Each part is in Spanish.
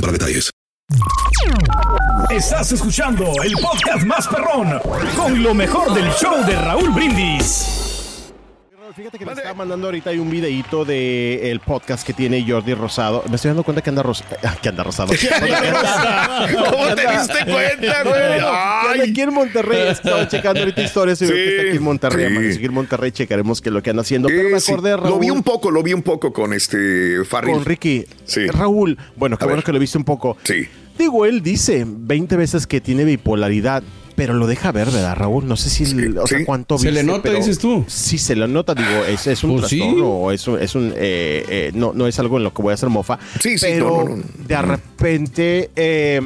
para detalles. Estás escuchando el podcast más perrón con lo mejor del show de Raúl Brindis. Fíjate que me estaba mandando ahorita hay un videíto de el podcast que tiene Jordi Rosado. Me estoy dando cuenta que anda, ros que anda rosado. ¿Cómo te diste cuenta, güey? Ay. Aquí en Monterrey. Estaba checando ahorita historias y veo que está aquí en Monterrey. Sí. en Monterrey checaremos qué es lo que anda haciendo. Pero me Eh, sí, acordé, Raúl. Lo vi un poco, lo vi un poco con este Farril. Con Ricky. Sí. Raúl. Bueno, qué bueno que lo viste un poco. Sí. Digo, él dice 20 veces que tiene bipolaridad. Pero lo deja ver, ¿verdad, Raúl? No sé si, o sea, sí. cuánto Se le nota, pero dices tú. Sí, se le nota, digo, es, es un Pues sí. trastorno o es un, es un eh, eh, no, no es algo en lo que voy a hacer mofa. Sí, sí, pero no, no, no. de repente eh,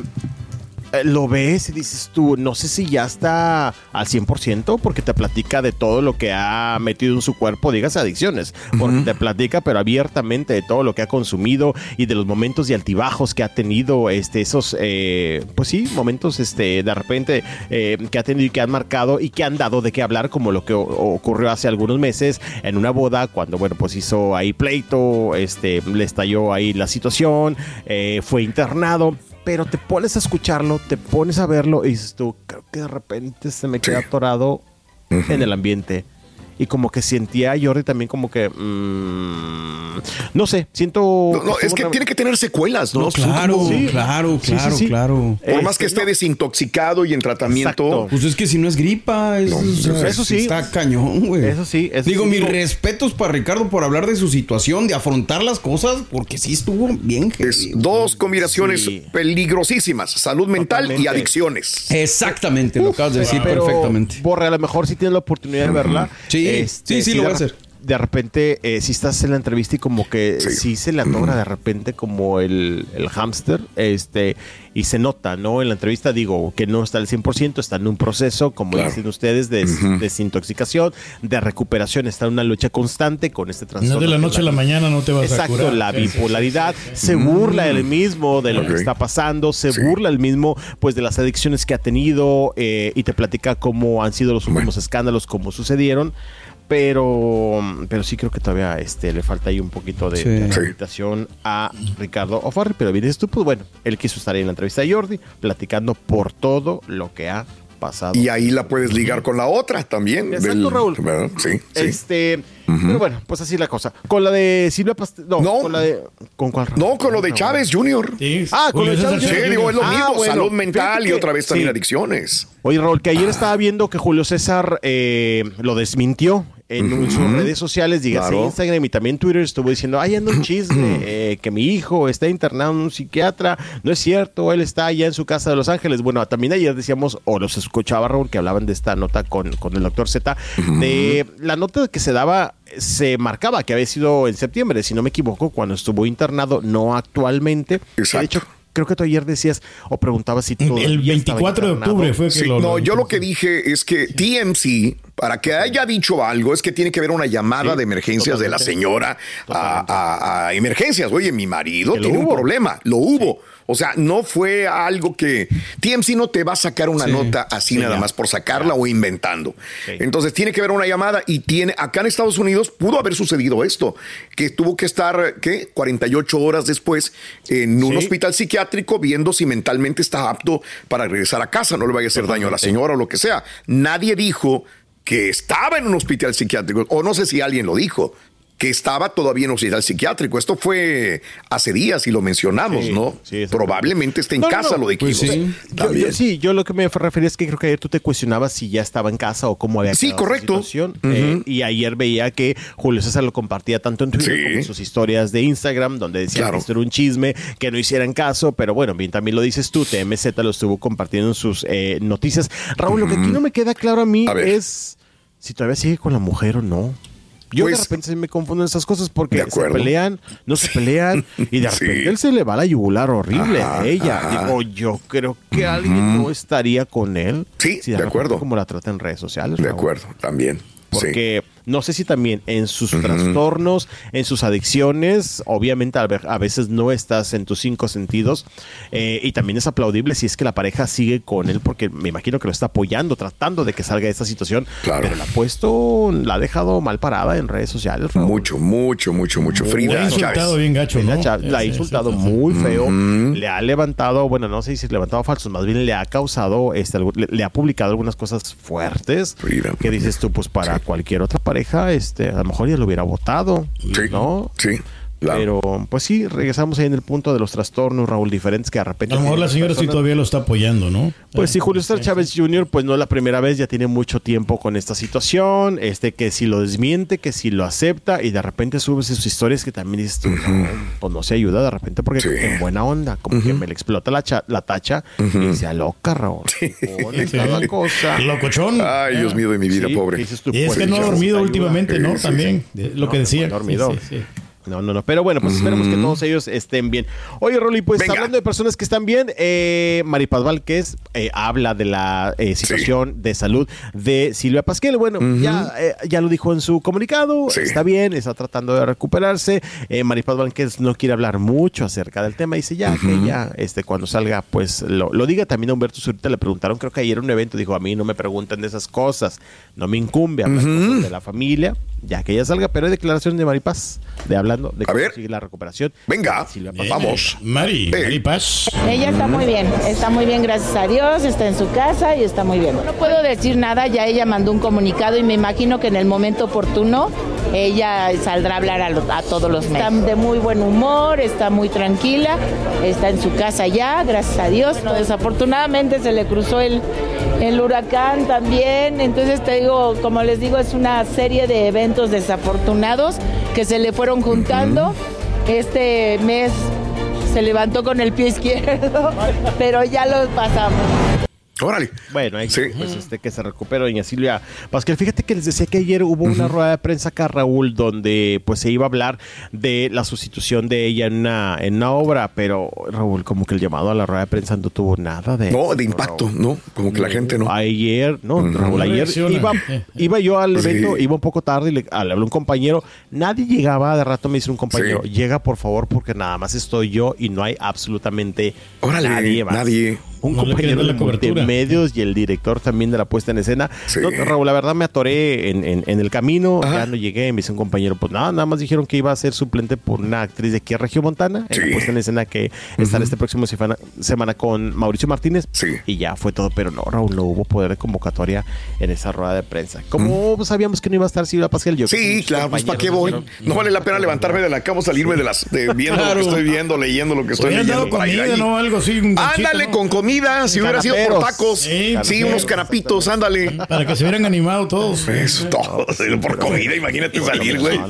lo ves y dices tú, no sé si ya está al 100% porque te platica de todo lo que ha metido en su cuerpo, digas adicciones, porque te platica pero abiertamente de todo lo que ha consumido y de los momentos y altibajos que ha tenido, este, esos, eh, pues sí, momentos este, de repente eh, que ha tenido y que han marcado y que han dado de qué hablar, como lo que ocurrió hace algunos meses en una boda, cuando, bueno, pues hizo ahí pleito, este, le estalló ahí la situación, eh, fue internado. Pero te pones a escucharlo, te pones a verlo y dices tú, creo que de repente se me queda atorado en el ambiente. Y como que sentía a Jordi también como que... mm, no sé, siento... No, no, es que una- tiene que tener secuelas, ¿no? Claro, como- Sí. claro, Sí, sí, claro, sí. claro. Por más que Este, esté desintoxicado y en tratamiento. Exacto. Pues es que si no es gripa, es, No, o sea, eso sí. Está cañón, güey. Eso sí, eso Digo, sí, mis digo- respetos para Ricardo por hablar de su situación, de afrontar las cosas, porque sí estuvo bien. Es dos combinaciones Sí. peligrosísimas: salud mental y adicciones. Exactamente, lo acabas de decir Pero, perfectamente. Borre, a lo mejor si tienes la oportunidad de verla. Sí, sí, sí, lo voy a hacer. De repente, eh, si estás en la entrevista y como que Sí. sí, se le atora de repente como el, el hámster, este, y se nota, ¿no? En la entrevista digo que no está al 100%, está en un proceso, como Claro. dicen ustedes, de des- desintoxicación, de recuperación, está en una lucha constante con este trastorno. No de la noche a la mañana no te vas a Exacto, curar. la Sí, sí, sí. bipolaridad. Se burla él mismo de lo que está pasando, se Sí. burla él mismo pues de las adicciones que ha tenido eh, y te platica cómo han sido los últimos escándalos, cómo sucedieron. Pero, pero sí creo que todavía este, le falta ahí un poquito de, Sí. de Sí. rehabilitación a Ricardo Ofarri. Pero vienes tú, pues bueno, él quiso estar ahí en la entrevista de Jordi, platicando por todo lo que ha pasado. Y ahí la puedes ligar con la otra también. Exacto, Raúl. ¿verdad? Sí, sí. Este, pero bueno, pues así la cosa. Con la de Silvia Pastel, no, No. con la de ¿con cuál? No, con lo de Chávez Jr. Sí, Ah, con el César Chávez Sí, Chávez digo, es lo Ah, mismo, bueno, salud mental y otra vez también sí. adicciones. Oye, Raúl, que ayer estaba viendo que Julio César eh, lo desmintió en sus redes sociales, dígase Claro. Instagram y también Twitter, estuvo diciendo, ay, anda un chisme, eh, que mi hijo está internado en un psiquiatra, no es cierto, él está allá en su casa de Los Ángeles. Bueno, también ayer decíamos, o los escuchaba Raúl, que hablaban de esta nota con, con el doctor Z, de la nota que se daba, se marcaba que había sido en septiembre, si no me equivoco, cuando estuvo internado, no actualmente. Exacto. De hecho, creo que tú ayer decías o preguntabas si todavía El estaba 24 de octubre fue que Sí, lo. no, yo lo que dije es que TMC, para que haya dicho algo, es que tiene que haber una llamada Sí, de emergencias de la señora a, a- a emergencias. Oye, mi marido tiene un problema. Lo hubo. O sea, no fue algo que TMC no te va a sacar una Sí, nota así sí, nada ya. más por sacarla o inventando. Sí. Entonces tiene que haber una llamada y tiene acá en Estados Unidos pudo haber sucedido esto, que tuvo que estar ¿qué? 48 horas después en un hospital psiquiátrico viendo si mentalmente está apto para regresar a casa, no le vaya a hacer daño a la señora o lo que sea. Nadie dijo que estaba en un hospital psiquiátrico o no sé si alguien lo dijo. Que estaba todavía en hospital psiquiátrico. Esto fue hace días y lo mencionamos, Sí, ¿no? sí. Probablemente esté en No, casa, no, lo dijimos. pues sí. Yo- sí, yo lo que me refería es que creo que ayer tú te cuestionabas si ya estaba en casa o cómo había Sí, correcto. situación. Eh, y ayer veía que Julio César lo compartía tanto en Twitter Sí. como en sus historias de Instagram, donde decía Claro. que esto era un chisme, que no hicieran caso, pero bueno, bien, también lo dices tú, TMZ lo estuvo compartiendo en sus eh, noticias. Raúl, lo que aquí no me queda claro a mí A es si todavía sigue con la mujer o no. Yo Pues, de repente me confundo en esas cosas porque se pelean, no se pelean y de Sí. repente él se le va la yugular horrible Ajá, a ella. ajá. Digo, yo creo que alguien no estaría con él. Sí, si de acuerdo. Como la trata en redes sociales. De Raúl. acuerdo, también. Porque no sé si también en sus trastornos, en sus adicciones, obviamente a ve- a veces no estás en tus cinco sentidos eh, y también es aplaudible si es que la pareja sigue con él porque me imagino que lo está apoyando, tratando de que salga de esta situación. Claro. Pero la ha puesto, la ha dejado mal parada en redes sociales. Raúl. Mucho, mucho, mucho, mucho. Le ha Frida insultado bien gacho, La, ¿no? la ha Sí, insultado sí, sí. muy feo, le ha levantado, bueno, no sé si levantado falsos, más bien le ha causado, este, le, le ha publicado algunas cosas fuertes Frida. que dices tú, pues para cualquier otra pareja, este, a lo mejor ya lo hubiera votado, Sí, ¿no? sí. Claro. Pero, pues sí, regresamos ahí en el punto de los trastornos, Raúl, diferentes que de repente... A lo mejor la señora sí personas. todavía lo está apoyando, ¿no? Pues sí, Julio César Sí, Chávez Jr., pues no es la primera vez, ya tiene mucho tiempo con esta situación, este que si lo desmiente, que si lo acepta, y de repente subes sus historias que también dices tú, no, pues no se ayuda de repente porque Sí. en buena onda, como que me le explota la, cha- la tacha y se aloca, Raúl. Pone Sí. cada cosa. Locochón. Ay, Dios mío de mi vida, Sí, pobre. dices tú, Y es pues, que no ha dormido ayuda. últimamente, ¿no? Sí, sí, También, lo que No, decía. no ha dormido. Sí, sí, sí. No, no, no. Pero bueno, pues esperemos que todos ellos estén bien. Oye, Rolly, pues Venga. hablando de personas que están bien, eh, Maripaz Vázquez eh, habla de la eh, situación de salud de Silvia Pasquel. Bueno, ya, eh, ya lo dijo en su comunicado. Sí. Está bien, está tratando de recuperarse. Eh, Maripaz Vázquez no quiere hablar mucho acerca del tema. Dice ya que ya este, cuando salga, pues lo, lo diga. También a Humberto Zurita le preguntaron, creo que ayer en un evento, dijo, a mí no me preguntan de esas cosas. No me incumbe hablar cosas de la familia, ya que ella salga. Pero hay declaraciones de Maripaz de hablando de cómo sigue la recuperación. Venga. Vamos. Mari, Eh. Mari Paz. Ella está muy bien, está muy bien, gracias a Dios, está en su casa y está muy bien. No puedo decir nada, ya ella mandó un comunicado y me imagino que en el momento oportuno ella saldrá a hablar a, lo- a todos los medios. Está de muy buen humor, está muy tranquila, está en su casa ya, gracias a Dios. No, desafortunadamente se le cruzó el, el huracán también, entonces te digo, como les digo, es una serie de eventos desafortunados que se le fueron juntando. Este mes se levantó con el pie izquierdo, pero ya lo pasamos. Órale. Bueno, ahí Sí. pues este que se recupera doña Silvia Pasquel. Fíjate que les decía que ayer hubo una rueda de prensa acá, Raúl, donde pues se iba a hablar de la sustitución de ella en una, en una obra, pero Raúl, como que el llamado a la rueda de prensa no tuvo nada de No, de impacto, Raúl. ¿no? Como que la gente no. Ayer, no, Raúl, ayer iba, iba yo al Sí. evento, iba un poco tarde y le, le habló un compañero. Nadie llegaba, de rato me dice un compañero, Sí. llega por favor porque nada más estoy yo y no hay absolutamente Órale, nadie más. nadie. Un No compañero de multimedios y el director también de la puesta en escena. Sí. No, Raúl, la verdad me atoré en, en- en el camino, Ajá. ya no llegué, me dice un compañero, pues nada, nada más dijeron que iba a ser suplente por una actriz de aquí a Regiomontana, en Sí. la puesta en escena que estará este próximo semana, semana con Mauricio Martínez. Sí. Y ya fue todo, pero no, Raúl, no hubo poder de convocatoria en esa rueda de prensa. Como sabíamos que no iba a estar Silvia Pascal, yo Sí, claro, pues ¿para qué voy? No vale la pena levantarme de la cama salirme de las de viendo lo que estoy viendo, leyendo lo que estoy leyendo. Algo así. un Ándale ¿no? con comida, si hubiera sido por tacos. Sí, Sí, unos canapitos, ándale. Para que se hubieran animado todos. Eso todo, por comida, imagínate salir, güey.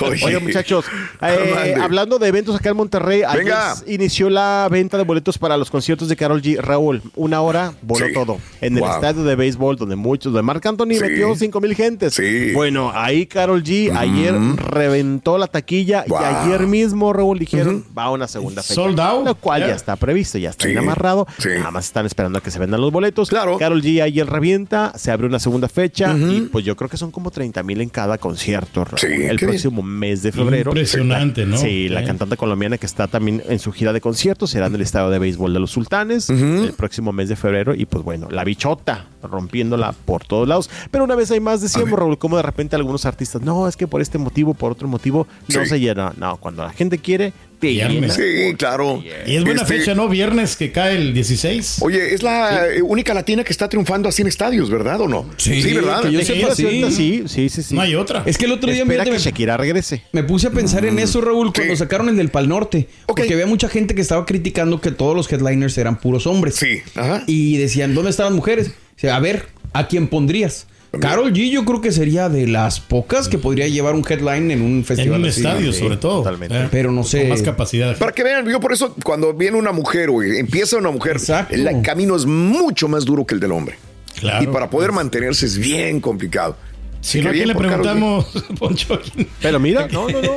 Oye. Oye, muchachos, eh, hablando de eventos acá en Monterrey, ayer Venga. inició la venta de boletos para los conciertos de Carol G. Raúl, una hora voló Sí. todo. En el Wow. estadio de béisbol, donde muchos, de Marc Anthony Sí. metió 5 mil gentes. Sí. Bueno, ahí Carol G. ayer reventó la taquilla Wow. y ayer mismo, Raúl, dijeron, va a una segunda fecha. Sold out. Lo cual ya está previsto, ya está Sí. amarrado. Sí. Nada más están esperando a que se vendan los boletos. Claro. Carol G. ayer revienta, se abre una segunda fecha y pues yo creo que son como 30 mil en cada concierto, Raúl. Sí, el bien. próximo mes de febrero. Impresionante, ¿no? Sí, la cantante colombiana que está también en su gira de conciertos será en el estadio de béisbol de los Sultanes el próximo mes de febrero. Y pues bueno, la bichota rompiéndola por todos lados. Pero una vez hay más, decíamos, Raúl, como de repente algunos artistas, no, es que por este motivo, por otro motivo, no Sí. se llena. No, cuando la gente quiere, Viernes. Sí, claro. Y es buena Este, fecha, ¿no? Viernes que cae el 16. Oye, es la eh, única latina que está triunfando así en estadios, ¿verdad o no? Sí, ¿verdad? que yo Sí, sepa, sí. sí, sí, sí, sí. No hay otra. Es que el otro día Espera que me, Shakira regrese. me puse a pensar en eso, Raúl, cuando Sí. sacaron el del Pal Norte. Ok. Porque había mucha gente que estaba criticando que todos los headliners eran puros hombres. Sí, ajá. Y decían, ¿dónde estaban mujeres? O sea, a ver, ¿a quién pondrías? Carol G yo creo que sería de las pocas que podría llevar un headline en un en festival un así. estadio, Sí. sobre todo. totalmente. Eh, Pero no con sé. más capacidad. Para que vean, yo por eso cuando viene una mujer, güey, empieza una mujer, Exacto. el camino es mucho más duro que el del hombre. Claro. y para poder mantenerse es bien complicado. Si no, ¿a quién bien le preguntamos, Poncho? Pero mira, no, no, no.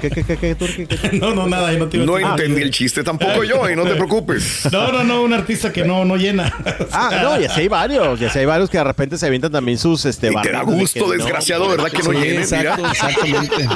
¿Qué, qué, qué, qué, Turki? ¿Qué, qué? No, no, nada, yo no te iba a No decir. entendí el chiste tampoco yo, y no te preocupes. No, no, no, un artista que no, no llena. Ah, no, ya sé hay varios, ya sé hay varios que de repente se avientan también sus este Y te da de gusto, que no, desgraciado, ¿verdad? Que no Sí, exacto, mira. exactamente.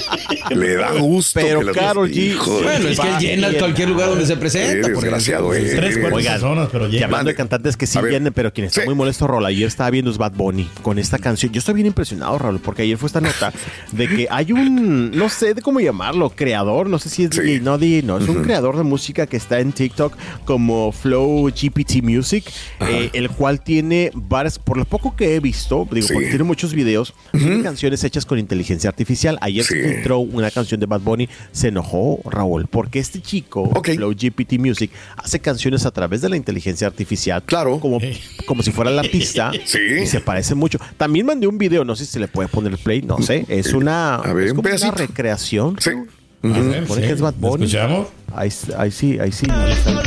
Le da gusto. Pero que Karol G- Hijo Bueno, es que él llena cualquier lugar donde se presenta. Desgraciado, eh. Tres, cuatro personas, pero Y llena. hablando Mande. de cantantes que sí vienen, pero quien está muy molesto, Raúl, ayer estaba viendo es Bad Bunny con esta canción. Yo estoy bien impresionado, Raúl, porque ayer fue esta nota de que hay un, no sé de cómo llamarlo, creador, no sé si es Sí. DJ, no DJ, no, es un creador de música que está en TikTok como Flow GPT Music, eh, el cual tiene varias, por lo poco que he visto, digo, Sí. porque tiene muchos videos, tiene canciones hechas con inteligencia artificial. Ayer Sí. se entró una canción de Bad Bunny, se enojó Raúl, porque este chico, Ok. Flow GPT Music, hace canciones a través de la inteligencia artificial. Claro. Como, como si fuera la pista. Sí. Y se parece mucho. También mandé un video, no sé si se le puede poner play, no sé. Es una, ver, es un una recreación. Sí. Ver, que es Bad ¿lo Bunny. escuchamos? Ahí, ahí sí, ahí sí. ahí está.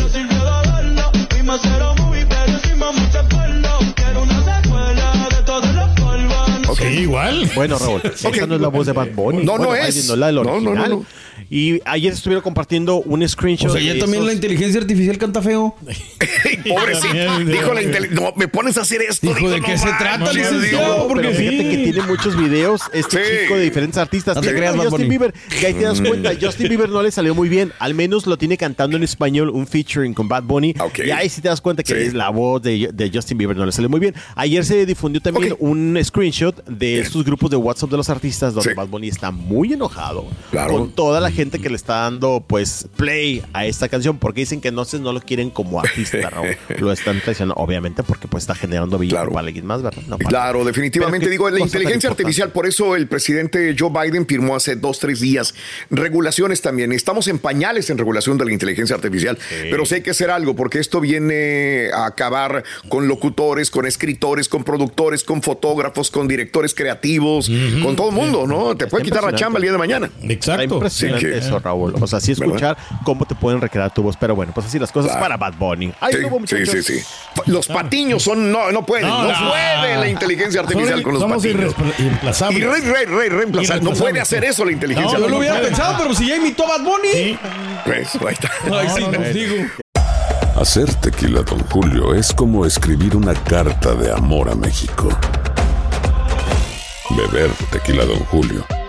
Ok. Sí, igual. Bueno, Raúl, esta no es la voz de Bad Bunny. No, no es. No, la del No, no, no, original. no. Y ayer estuvieron compartiendo un screenshot. O sea, ya de también esos- la inteligencia artificial canta feo. Pobrecito. Dijo la inteligencia. No, me pones a hacer esto. Dijo, ¿de no qué se trata, licenciado? No, porque pero fíjate sí. que tiene muchos videos este Sí. chico de diferentes artistas. No te creas, Justin Bunny. Bieber, que ahí te das cuenta, Justin Bieber no le salió muy bien. Al menos lo tiene cantando en español, un featuring con Bad Bunny. Ok. Y ahí sí te das cuenta que Sí. es la voz de, de Justin Bieber no le salió muy bien. Ayer se difundió también un screenshot de estos grupos de WhatsApp de los artistas donde Sí. Bad Bunny está muy enojado Claro. con toda la gente que le está dando pues play a esta canción porque dicen que entonces no lo quieren como artista, Raúl. Lo están traicionando, obviamente, porque pues está generando billete Claro. para alguien más, ¿verdad? No, para- Claro, definitivamente. Pero Digo, la inteligencia artificial, por eso el presidente Joe Biden firmó hace dos, tres días regulaciones también. Estamos en pañales en regulación de la inteligencia artificial, pero sí hay que hacer algo porque esto viene a acabar con locutores, con escritores, con productores, con fotógrafos, con directores creativos, con todo el mundo, ¿no? Te puede quitar la chamba el día de mañana. Está Exacto. impresionante Sí, que- eso, Raúl. O sea, sí escuchar cómo te pueden recrear tu voz. Pero bueno, pues así las cosas Claro. para Bad Bunny. Ay, Sí, luego, sí, muchachos. sí, sí. Los patiños son, no, no pueden, no, No, no. puede la inteligencia artificial Somos- con los somos patiños. irre- irreemplazables. Y re, re, re, reemplazar. No Irreemplazables, puede hacer eso la inteligencia No, Yo lo hubiera pensado, pero si ya imitó a Bad Bunny. Sí. Pues, ahí está. Ay, sí, No, no, no. digo. Hacer tequila, Don Julio, es como escribir una carta de amor a México. Beber tequila, Don Julio,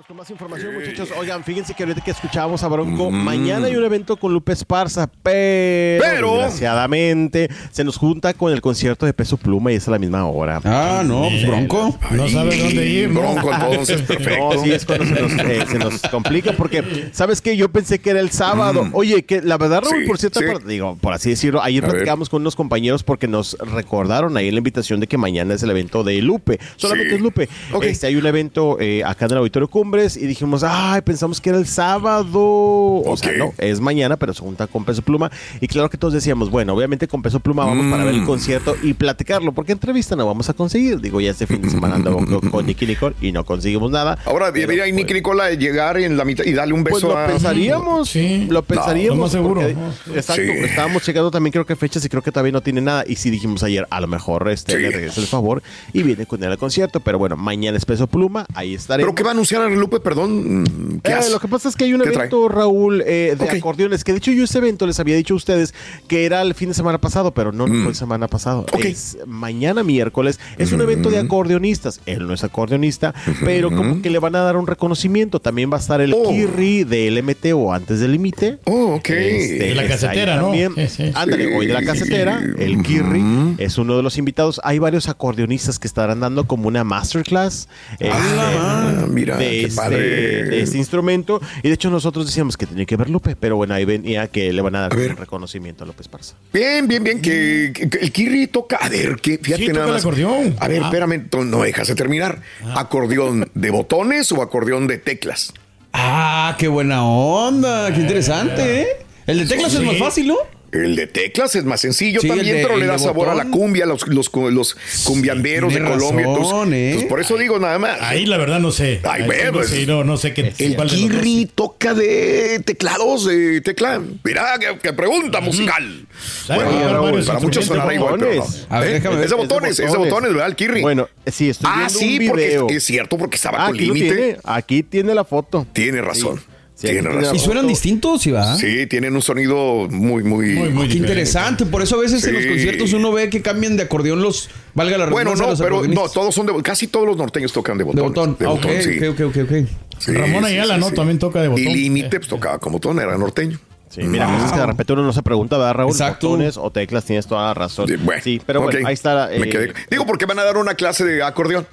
Vamos con más información, muchachos. Oigan, fíjense que ahorita que escuchábamos a Bronco, mañana hay un evento con Lupe Esparza, pero, Pero- desgraciadamente se nos junta con el concierto de Peso Pluma y es a la misma hora. Ah, no, pues bronco. No sabe dónde ir. ¿no? Bronco, entonces, perfecto. No, sí, es cuando se nos, eh, se nos complica porque, ¿sabes qué? Yo pensé que era el sábado. Oye, que la verdad, Raúl, Sí, por cierto, sí. por- digo, por así decirlo, ayer A ver. platicábamos con unos compañeros porque nos recordaron ahí la invitación de que mañana es el evento de Lupe. Solamente Sí. es Lupe. Ok. Este, hay un evento eh, acá en el Auditorio Cumbres y dijimos, ay, pensamos que era el sábado. O sea, no, es mañana, pero se junta con Peso Pluma. Y claro que todos decíamos, bueno, obviamente con Peso Pluma vamos para ver el Mm. concierto y platicarlo, porque entrevista no vamos a conseguir. Digo, ya este fin de semana andamos con, con Nicky Nicole y no conseguimos nada. Ahora debería pues, Nicky Nicola llegar en la mitad y darle un beso Pues lo a. pensaríamos, lo pensaríamos. lo más seguro. porque- exacto, Sí. estábamos checando también creo que fechas y creo que todavía no tiene nada. Y sí dijimos ayer, a lo mejor este le regresa el favor y viene con él al concierto. Pero bueno, mañana es Peso Pluma, ahí estaremos. ¿Pero qué va a anunciar a Lupe? Perdón. ¿qué Eh, lo que pasa es que hay un evento, Raúl, eh, de acordeones, que de hecho yo ese evento les había dicho a ustedes que era el fin de semana pasado, pero no, no Mm. fue el semana pasado. Es mañana miércoles. Es un evento de acordeonistas. Él no es acordeonista, pero como que le van a dar un reconocimiento. También va a estar el Kirri del MT o antes del límite. Oh, ok. De la casetera, ¿no? también. Sí, sí. Ándale, hoy de la casetera, el Kirri es uno de los invitados. Hay varios acordeonistas que estarán dando como una masterclass. este, Ah, mira, de, qué este, este instrumento. Y de hecho nosotros decíamos que tenía que ver Lupe, pero bueno, ahí venía que le van a dar un reconocimiento a López Parza. Bien, bien, bien, que, que- que el Kirri toca. A ver, que fíjate Sí, toca nada el más. acordeón. A ver, Ah. espérame, no dejas de terminar. ¿Acordeón de botones o acordeón de teclas? Ah, qué buena onda, qué interesante, ¿eh? El de teclas es más fácil, ¿no? El de teclas es más sencillo Sí, también, de- pero le da sabor a la cumbia, los, los, los cumbianderos de Colombia. razón, entonces, ¿eh? entonces, por eso digo nada más. Ahí la verdad no sé. Ay, sí no pues, sé, no, no sé qué. El. Kirri toca de teclados, de tecla. Mira, qué, qué pregunta musical. Sabe Bueno, varios para muchos sonará igual, pero no. botones. A ver, ¿Eh? déjame ver. Es de botones, es de botones, ¿verdad, el Kirri? Bueno, sí, estoy ah, viendo sí, un porque video. es, es cierto, porque estaba Ah, con límite. Aquí tiene la foto. Tiene razón. Sí, tiene razón. ¿Y suenan distintos, sí, va? Sí, tienen un sonido muy, muy. Muy, interesante, por eso a veces en los conciertos uno ve que cambian de acordeón los, valga la Bueno, no, pero no, todos son de. Casi todos los norteños tocan de de botón. botón. De botón, ok, sí. ok, ok, ok. Sí, Ramón Ayala, sí, ¿no? sí. También toca de botón. Y límite, pues tocaba como botón, era norteño. Sí, mira, pues es que de repente uno no se pregunta, ¿verdad, Raúl? Exacto. Botones o teclas, tienes toda la razón. Sí, bueno, sí, pero bueno, ahí está. Me eh, quedé- Digo, porque van a dar una clase de acordeón.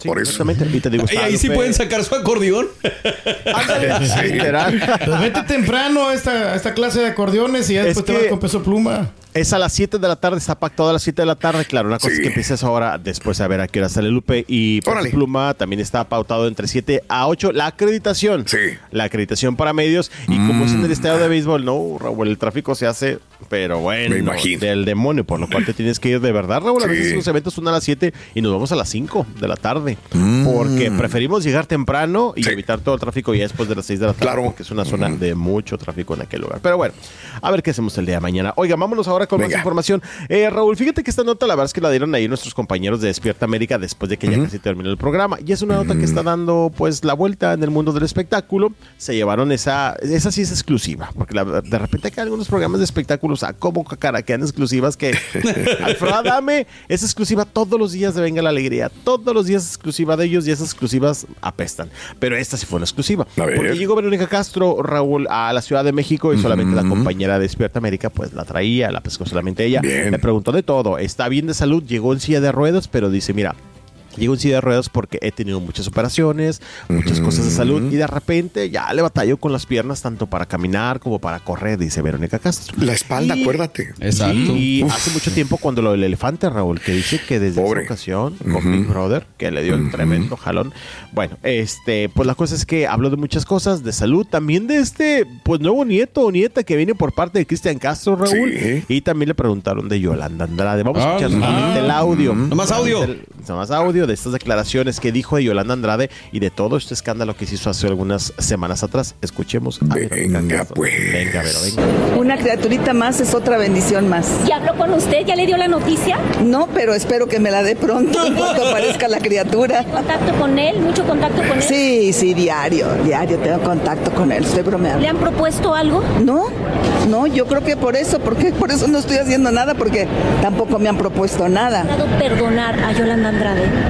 Sí, por eso. Exactamente. Y te digo, Y ahí sí pueden sacar su acordeón. Ándale. Pues vete temprano a esta, a esta clase de acordeones y ya Es después te vas con peso pluma. Es a las 7 de la tarde, está pactado a las 7 de la tarde. Claro, una cosa Sí. es que empieces ahora, después a ver a qué hora sale Lupe. Y Órale. Pluma también está pautado entre 7 a 8. La acreditación. Sí. La acreditación para medios. Y como es en el estadio de béisbol, no, Raúl, el tráfico se hace, pero bueno, Me imagino. del demonio, por lo cual te tienes que ir de verdad, Raúl. A Sí. veces los eventos son a las 7 y nos vamos a las 5 de la tarde. Mm. Porque preferimos llegar temprano y Sí. evitar todo el tráfico ya después de las 6 de la tarde. Claro. Porque es una zona de mucho tráfico en aquel lugar. Pero bueno, a ver qué hacemos el día de mañana. Oiga, vámonos ahora con más Venga. información. Eh, Raúl, fíjate que esta nota la verdad es que la dieron ahí nuestros compañeros de Despierta América después de que ya casi terminó el programa. Y es una nota que está dando pues la vuelta en el mundo del espectáculo. Se llevaron esa, esa sí es exclusiva, porque la- de repente que algunos programas de espectáculos a como caraquean exclusivas que Alfredo Adame es exclusiva todos los días de Venga la Alegría. Todos los días es exclusiva de ellos y esas exclusivas apestan. Pero esta sí fue una exclusiva. Porque llegó Verónica Castro, Raúl, a la Ciudad de México y solamente la compañera de Despierta América pues la traía, la solamente ella. Bien. Le preguntó de todo. Está bien de salud, llegó en silla de ruedas, pero dice, mira, Llego en silla de ruedas porque he tenido muchas operaciones, muchas cosas de salud y de repente ya le batallo con las piernas tanto para caminar como para correr, dice Verónica Castro. La espalda, Y- acuérdate. Exacto. Y Uf. hace mucho tiempo cuando lo del elefante, Raúl, que dice que desde Pobre. esa ocasión con Big Brother, que le dio el tremendo jalón. Bueno, este, pues la cosa es que habló de muchas cosas, de salud, también de este, pues nuevo nieto o nieta que viene por parte de Cristian Castro, Raúl. Sí. Y también le preguntaron de Yolanda Andrade. Vamos a Ah, escuchar ah. el audio. Nomás audio. Solamente el- Nomás audio de estas declaraciones que dijo de Yolanda Andrade y de todo este escándalo que se hizo hace algunas semanas atrás. Escuchemos a Venga, pues. Venga, Vero, venga. Una criaturita más es otra bendición más. ¿Ya habló con usted? ¿Ya le dio la noticia? No, pero espero que me la dé pronto cuando aparezca la criatura. ¿Contacto con él? ¿Mucho contacto con él? Sí, sí, diario, diario tengo contacto con él, estoy bromeando. ¿Le han propuesto algo? No, no, yo creo que por eso, porque por eso no estoy haciendo nada, porque tampoco me han propuesto nada. ¿Ha dado perdonar a Yolanda Andrade?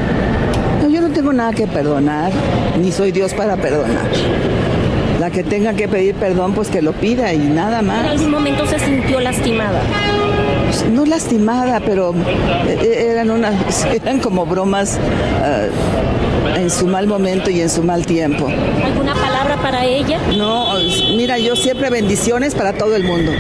Tengo nada que perdonar, ni soy Dios para perdonar. La que tenga que pedir perdón, pues que lo pida y nada ¿En más. algún momento se sintió lastimada? No lastimada, pero eh, eran unas, eran como bromas ah, en su mal momento y en su mal tiempo. ¿Alguna palabra para ella? No, mira, yo siempre bendiciones para todo el mundo.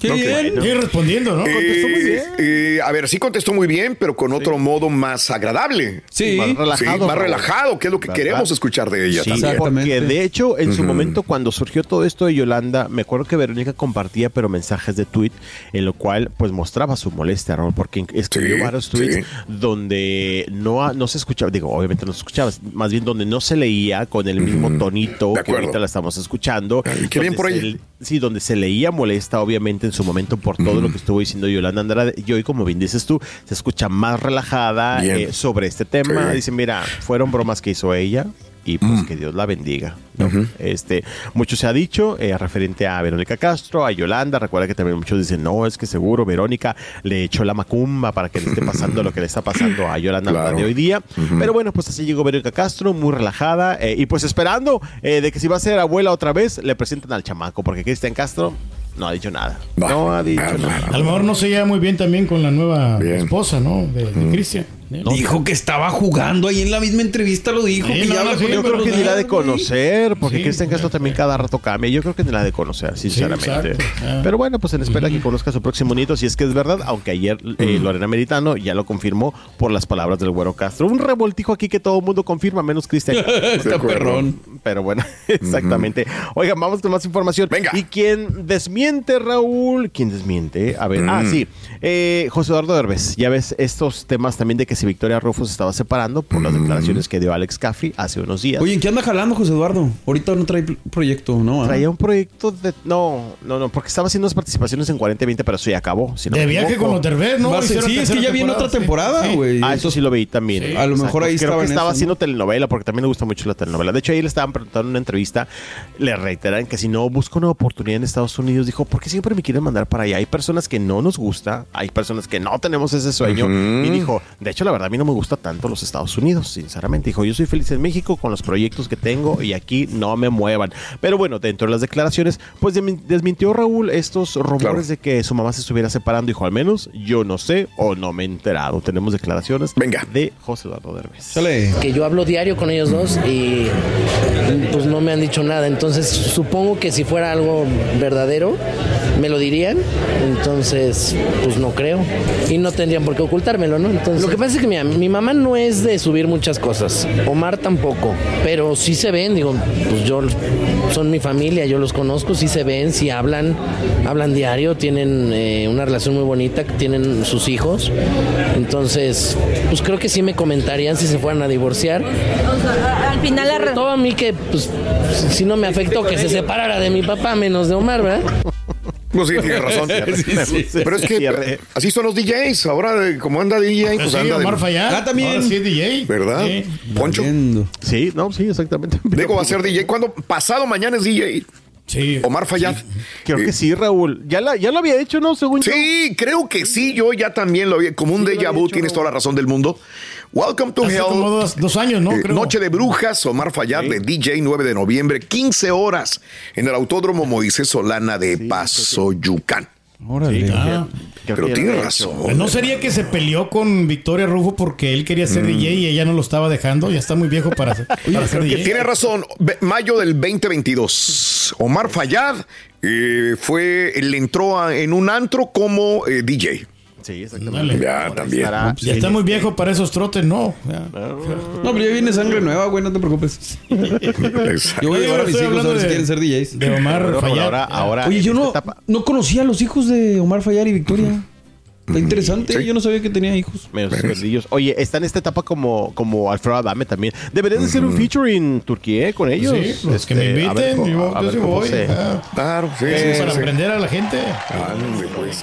Qué bien. Sigue respondiendo, ¿no? Contestó muy Eh, bien. eh, a ver, sí contestó muy bien, pero con otro modo más agradable. Sí. Más relajado. Sí, más relajado, que es lo que ¿Verdad? queremos escuchar de ella Sí, también. Exactamente. porque de hecho, en su momento, cuando surgió todo esto de Yolanda, me acuerdo que Verónica compartía, pero mensajes de tweet, en lo cual, pues mostraba su molestia, Raúl, porque escribió Sí, varios tweets sí. donde no, no se escuchaba, digo, obviamente no se escuchaba, más bien donde no se leía con el mismo tonito que ahorita la estamos escuchando. Ay, qué bien por le- Sí, donde se leía molesta, obviamente, en su momento por todo lo que estuvo diciendo Yolanda Andrade. Y hoy, como bien dices tú, se escucha más relajada eh, sobre este tema. Dice, mira, fueron bromas que hizo ella y pues que Dios la bendiga. ¿no? este, mucho se ha dicho eh, referente a Verónica Castro, a Yolanda. Recuerda que también muchos dicen, no, es que seguro Verónica le echó la macumba para que le esté pasando lo que le está pasando a Yolanda Claro. de hoy día. Pero bueno, pues así llegó Verónica Castro, muy relajada eh, y pues esperando eh, de que si va a ser abuela otra vez, le presenten al chamaco, porque Cristian Castro no ha dicho nada. No ha dicho nada. A lo mejor no se lleva muy bien también con la nueva Bien. esposa, ¿no? De, de Cristian. ¿Eh? Dijo que estaba jugando ahí en la misma entrevista, lo dijo. Sí, que no, ya no, sí, Yo creo que ni la de conocer, porque Sí, Cristian Castro también cada rato cambia. Yo creo que ni la de conocer, sinceramente. Ah. Pero bueno, pues en espera que conozca su próximo nieto, si es que es verdad, aunque ayer eh, Lorena Meritano ya lo confirmó por las palabras del güero Castro. Un revoltijo aquí que todo el mundo confirma, menos Cristian. Está acuerdo. perrón. Pero bueno, exactamente. Oigan, vamos con más información. Venga. Y quien desmiente, Raúl, ¿quién desmiente? A ver, ah, sí. Eh, José Eduardo Derbez, ya ves estos temas también de que si Victoria Rufo se estaba separando por las declaraciones que dio Alex Caffi hace unos días. Oye, ¿en qué anda jalando José Eduardo? Ahorita no trae proyecto, ¿no? ¿Ah? Traía un proyecto de. No, no, no, porque estaba haciendo unas participaciones en 40-20, pero eso ya acabó. si no De viaje con los Derbez, ¿no? Ser- sí, es que ya viene otra temporada, Sí. güey. Ah, eso sí lo veí también. Sí. A lo mejor ahí Creo estaba que en estaba eso, haciendo ¿no? telenovela, porque también le gusta mucho la telenovela. De hecho, ahí le estaban preguntando en una entrevista, le reiteran que si no busca una oportunidad en Estados Unidos, dijo, ¿por qué siempre me quieren mandar para allá? Hay personas que no nos gusta, hay personas que no tenemos ese sueño. Y dijo, de hecho, la verdad, a mí no me gusta tanto los Estados Unidos, sinceramente. Dijo, yo soy feliz en México con los proyectos que tengo y aquí no me muevan. Pero bueno, dentro de las declaraciones, pues desmin- desmintió Raúl estos rumores Claro. de que su mamá se estuviera separando. Dijo, al menos yo no sé o no me he enterado. Tenemos declaraciones Venga. de José Eduardo Derbez. Sale. que yo hablo diario con ellos dos y pues no me han dicho nada. Entonces supongo que si fuera algo verdadero me lo dirían. Entonces pues no creo y no tendrían por qué ocultármelo, ¿no? Entonces lo que pasa es que mira, mi mamá no es de subir muchas cosas. Omar tampoco, pero sí se ven, digo, pues yo son mi familia, yo los conozco, sí se ven, sí hablan, hablan diario, tienen eh, una relación muy bonita, tienen sus hijos. Entonces, pues creo que sí me comentarían si se fueran a divorciar. Al final la Todo a mí que, pues, si no me afectó que se separara de mi papá, menos de Omar, ¿verdad? Pues sí, tienes razón. Pero es que Cierre. así son los DJs. Ahora, eh, como anda DJ, pues Sí, anda. de- Omar Fayad. Ah, también. Ahora sí es DJ. ¿Verdad? Sí. Poncho. Valiendo. Sí, no, sí, exactamente. Diego va a ser DJ. cuando Pasado mañana es DJ. Sí. Omar Fayad. Creo Eh, que sí, Raúl. Ya, la, ya lo había hecho, ¿no? Según yo. Sí, creo que sí. Yo ya también lo vi. Como un Sí, déjà había vu, hecho, tienes toda la razón del mundo. Welcome to Hace Hell. como dos, dos años, ¿no? Eh, Creo. Noche de Brujas, Omar Fayad de DJ 9 de noviembre, 15 horas en el Autódromo Moisés Solana de Paso Yucán. Órale. Ah. Creo Pero que tiene razón. no sería que se peleó con Victoria Rufo porque él quería Mm. ser DJ y ella no lo estaba dejando. Ya está muy viejo para, ser- para ser Que DJ. tiene razón. Mayo del 2022. Omar Fayad eh, fue, le entró a- en un antro como eh, DJ. Sí, exactamente. Ya, también. estará Ya está muy viejo para esos trotes, no. Ya. No, pero ya viene sangre nueva, güey, no te preocupes. Exacto. Yo voy a llevar a mis hijos a ver si quieren ser DJs. De Omar Fayad. ahora, ahora Oye, yo no, no conocía a los hijos de Omar Fayar y Victoria. Está interesante, Sí. yo no sabía que tenía hijos. Menos perdillos. Oye, está en esta etapa como, como Alfredo Adame también. Deberían de hacer un featuring Turquía con ellos. Sí, pues que me Este, a inviten. ver cómo- yo a yo ver sí voy. se- ah, Claro, sí, eh, sí, para sí. aprender a la gente. Ándale, pues.